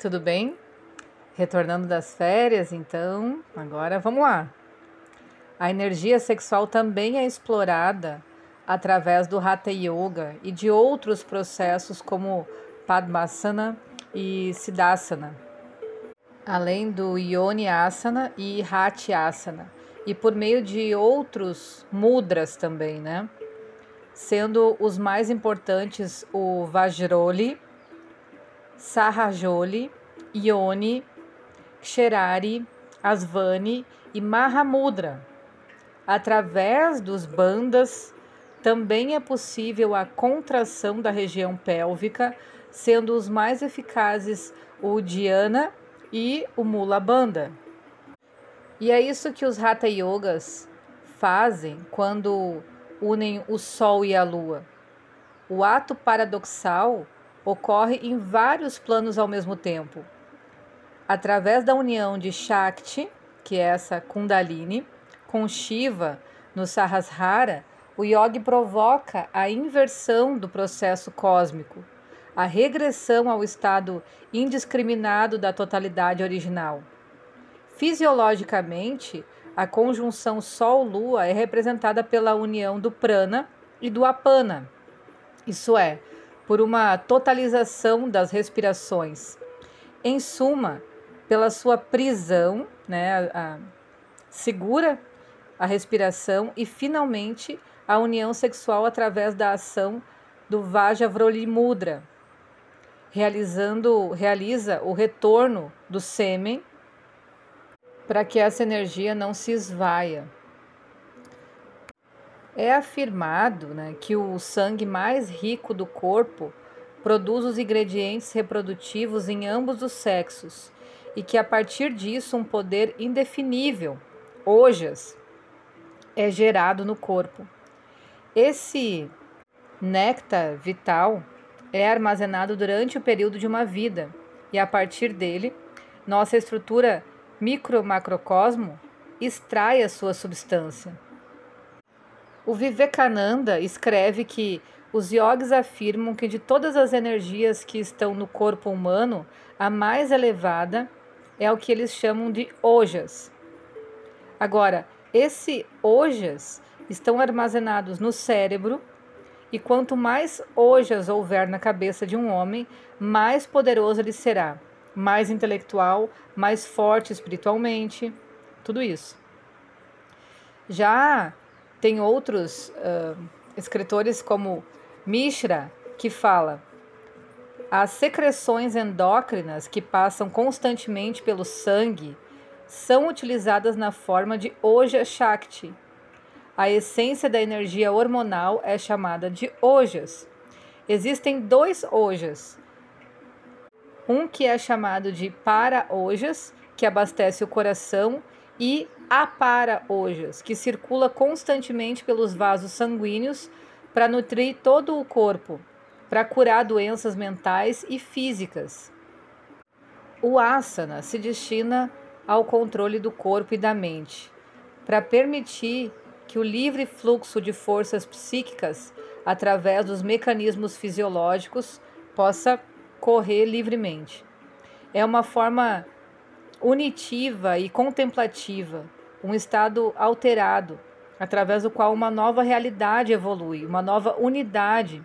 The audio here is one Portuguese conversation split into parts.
Tudo bem? Retornando das férias, então, agora vamos lá. A energia sexual também é explorada através do Hatha Yoga e de outros processos como Padmasana e Siddhasana, além do Yoni Asana e Hati Asana, e por meio de outros mudras também, né? Sendo os mais importantes o Vajroli, Sahajoli, Yoni, Ksherari, Asvani e Mahamudra. Através dos bandas, também é possível a contração da região pélvica, sendo os mais eficazes o Dhyana e o Mula Bandha. E é isso que os Hatha Yogas fazem quando unem o Sol e a Lua. O ato paradoxal ocorre em vários planos ao mesmo tempo. Através da união de Shakti, que é essa Kundalini, com Shiva no Sahasrara, o yogi provoca a inversão do processo cósmico, a regressão ao estado indiscriminado da totalidade original. Fisiologicamente, a conjunção Sol-Lua é representada pela união do prana e do apana, isso é, por uma totalização das respirações. Em suma, pela sua prisão, né, a, a, segura a respiração e finalmente a união sexual através da ação do Vajravroli Mudra, realizando realiza o retorno do sêmen para que essa energia não se esvaia. É afirmado né, que o sangue mais rico do corpo produz os ingredientes reprodutivos em ambos os sexos e que a partir disso um poder indefinível, ojas, é gerado no corpo. Esse néctar vital é armazenado durante o período de uma vida e a partir dele, nossa estrutura micro-macrocosmo extrai a sua substância. O Vivekananda escreve que os yogis afirmam que de todas as energias que estão no corpo humano, a mais elevada é o que eles chamam de ojas. Agora, esse ojas estão armazenados no cérebro e quanto mais ojas houver na cabeça de um homem, mais poderoso ele será, mais intelectual, mais forte espiritualmente, tudo isso. Já tem outros uh, escritores como Mishra, que fala: as secreções endócrinas que passam constantemente pelo sangue são utilizadas na forma de Oja Shakti. A essência da energia hormonal é chamada de Ojas. Existem dois Ojas. Um que é chamado de Para-Ojas, que abastece o coração, e Apara-Ojas, que circula constantemente pelos vasos sanguíneos para nutrir todo o corpo, para curar doenças mentais e físicas. O asana se destina ao controle do corpo e da mente, para permitir que o livre fluxo de forças psíquicas através dos mecanismos fisiológicos possa correr livremente. É uma forma unitiva e contemplativa, um estado alterado através do qual uma nova realidade evolui, uma nova unidade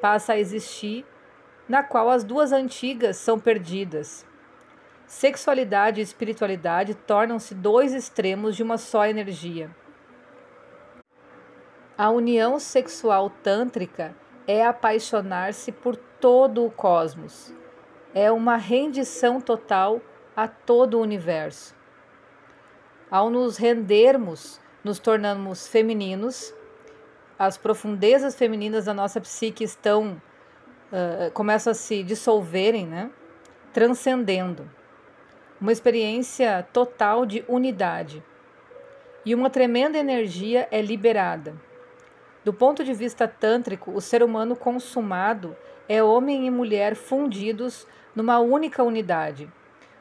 passa a existir, na qual as duas antigas são perdidas. Sexualidade e espiritualidade tornam-se dois extremos de uma só energia. A união sexual tântrica é apaixonar-se por todo o cosmos. É uma rendição total a todo o universo. Ao nos rendermos nos tornamos femininos, as profundezas femininas da nossa psique estão uh, começam a se dissolverem, né? transcendendo. Uma experiência total de unidade. E uma tremenda energia é liberada. Do ponto de vista tântrico, o ser humano consumado é homem e mulher fundidos numa única unidade.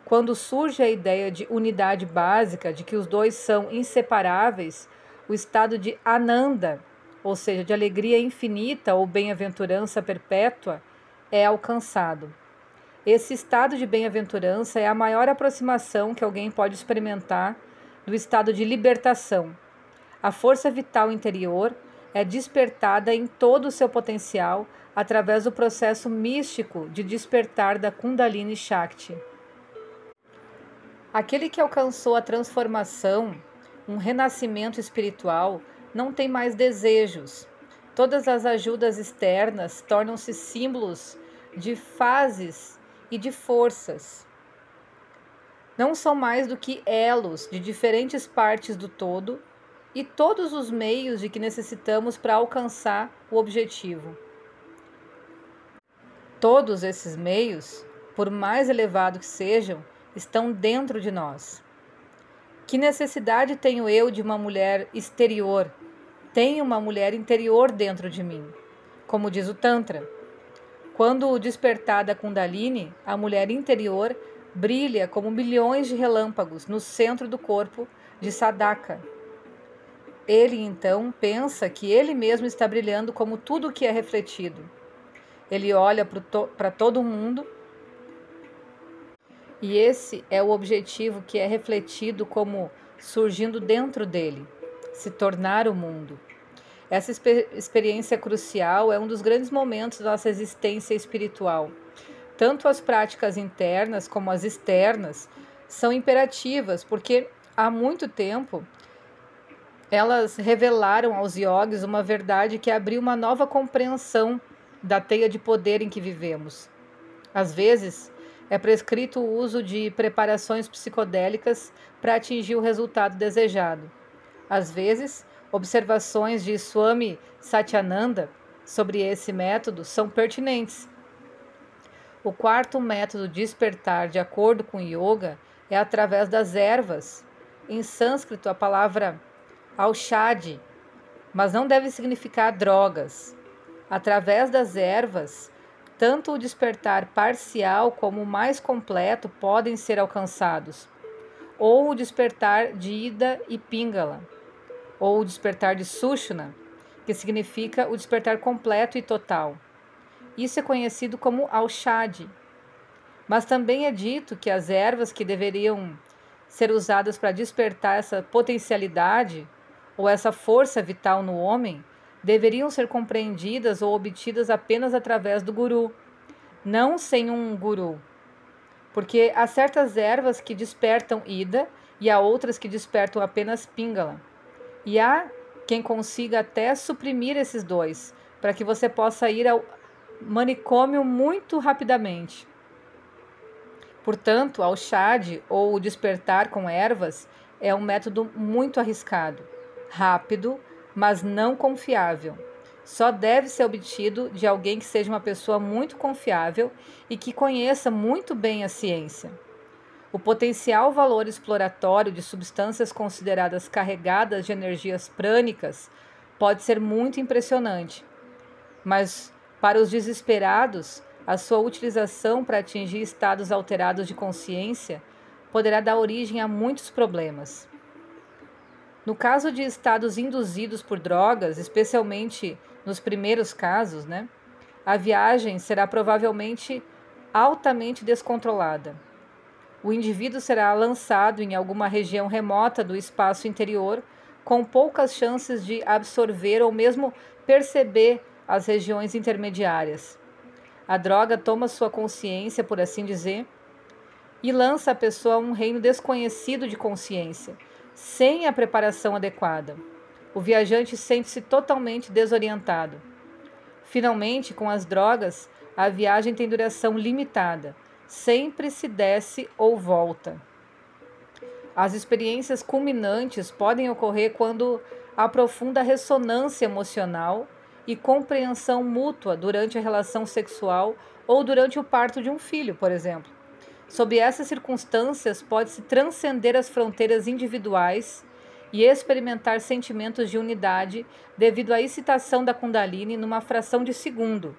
Quando surge a ideia de unidade básica, de que os dois são inseparáveis, o estado de ananda, ou seja, de alegria infinita ou bem-aventurança perpétua, é alcançado. esse estado de bem-aventurança é a maior aproximação que alguém pode experimentar do estado de libertação. A força vital interior é despertada em todo o seu potencial através do processo místico de despertar da Kundalini Shakti. Aquele que alcançou a transformação, um renascimento espiritual, não tem mais desejos. Todas as ajudas externas tornam-se símbolos de fases e de forças. Não são mais do que elos de diferentes partes do todo e todos os meios de que necessitamos para alcançar o objetivo. Todos esses meios, por mais elevados que sejam, estão dentro de nós. Que necessidade tenho eu de uma mulher exterior? Tenho uma mulher interior dentro de mim. Como diz o Tantra, quando despertada Kundalini, a mulher interior brilha como milhões de relâmpagos no centro do corpo de Sadaka, ele então pensa que ele mesmo está brilhando como tudo o que é refletido. Ele olha para todo mundo e esse é o objetivo que é refletido como surgindo dentro dele, se tornar o mundo. Essa experiência crucial é um dos grandes momentos da nossa existência espiritual. Tanto as práticas internas como as externas são imperativas, porque há muito tempo elas revelaram aos yogis uma verdade que abriu uma nova compreensão da teia de poder em que vivemos. Às vezes, é prescrito o uso de preparações psicodélicas para atingir o resultado desejado. Às vezes, observações de Swami Satyananda sobre esse método são pertinentes. O quarto método de despertar, de acordo com o yoga, é através das ervas. Em sânscrito, a palavra ao chade, mas não deve significar drogas. Através das ervas, tanto o despertar parcial como o mais completo podem ser alcançados, ou o despertar de Ida e Pingala, ou o despertar de Sushna, que significa o despertar completo e total. Isso é conhecido como Aushadi. Mas também é dito que as ervas que deveriam ser usadas para despertar essa potencialidade ou essa força vital no homem deveriam ser compreendidas ou obtidas apenas através do guru, não sem um guru. Porque há certas ervas que despertam ida e há outras que despertam apenas pingala. E há quem consiga até suprimir esses dois, para que você possa ir ao manicômio muito rapidamente. Portanto, ao chade ou despertar com ervas é um método muito arriscado rápido, mas não confiável. Só deve ser obtido de alguém que seja uma pessoa muito confiável e que conheça muito bem a ciência. O potencial valor exploratório de substâncias consideradas carregadas de energias prânicas pode ser muito impressionante, mas para os desesperados, a sua utilização para atingir estados alterados de consciência poderá dar origem a muitos problemas. No caso de estados induzidos por drogas, especialmente nos primeiros casos, né, a viagem será provavelmente altamente descontrolada. O indivíduo será lançado em alguma região remota do espaço interior, com poucas chances de absorver ou mesmo perceber as regiões intermediárias. A droga toma sua consciência, por assim dizer, e lança a pessoa a um reino desconhecido de consciência, sem a preparação adequada. O viajante sente-se totalmente desorientado. Finalmente, com as drogas, a viagem tem duração limitada. Sempre se desce ou volta. As experiências culminantes podem ocorrer quando há profunda ressonância emocional e compreensão mútua durante a relação sexual ou durante o parto de um filho, por exemplo. Sob essas circunstâncias, pode-se transcender as fronteiras individuais e experimentar sentimentos de unidade devido à excitação da Kundalini numa fração de segundo.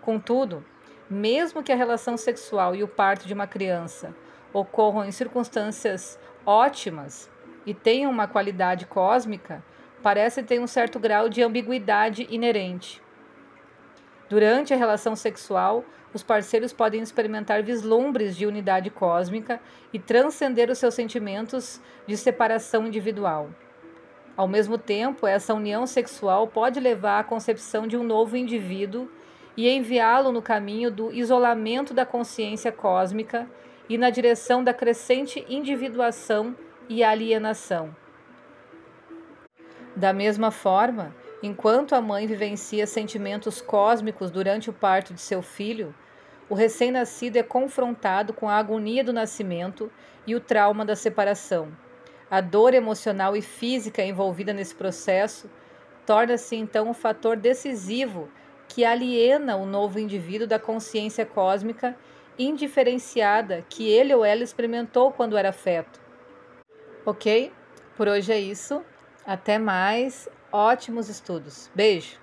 Contudo, mesmo que a relação sexual e o parto de uma criança ocorram em circunstâncias ótimas e tenham uma qualidade cósmica, parece ter um certo grau de ambiguidade inerente. Durante a relação sexual, os parceiros podem experimentar vislumbres de unidade cósmica e transcender os seus sentimentos de separação individual. Ao mesmo tempo, essa união sexual pode levar à concepção de um novo indivíduo e enviá-lo no caminho do isolamento da consciência cósmica e na direção da crescente individuação e alienação. Da mesma forma, enquanto a mãe vivencia sentimentos cósmicos durante o parto de seu filho, o recém-nascido é confrontado com a agonia do nascimento e o trauma da separação. A dor emocional e física envolvida nesse processo torna-se então um fator decisivo que aliena o novo indivíduo da consciência cósmica indiferenciada que ele ou ela experimentou quando era feto. Ok? Por hoje é isso. Até mais ótimos estudos. Beijo!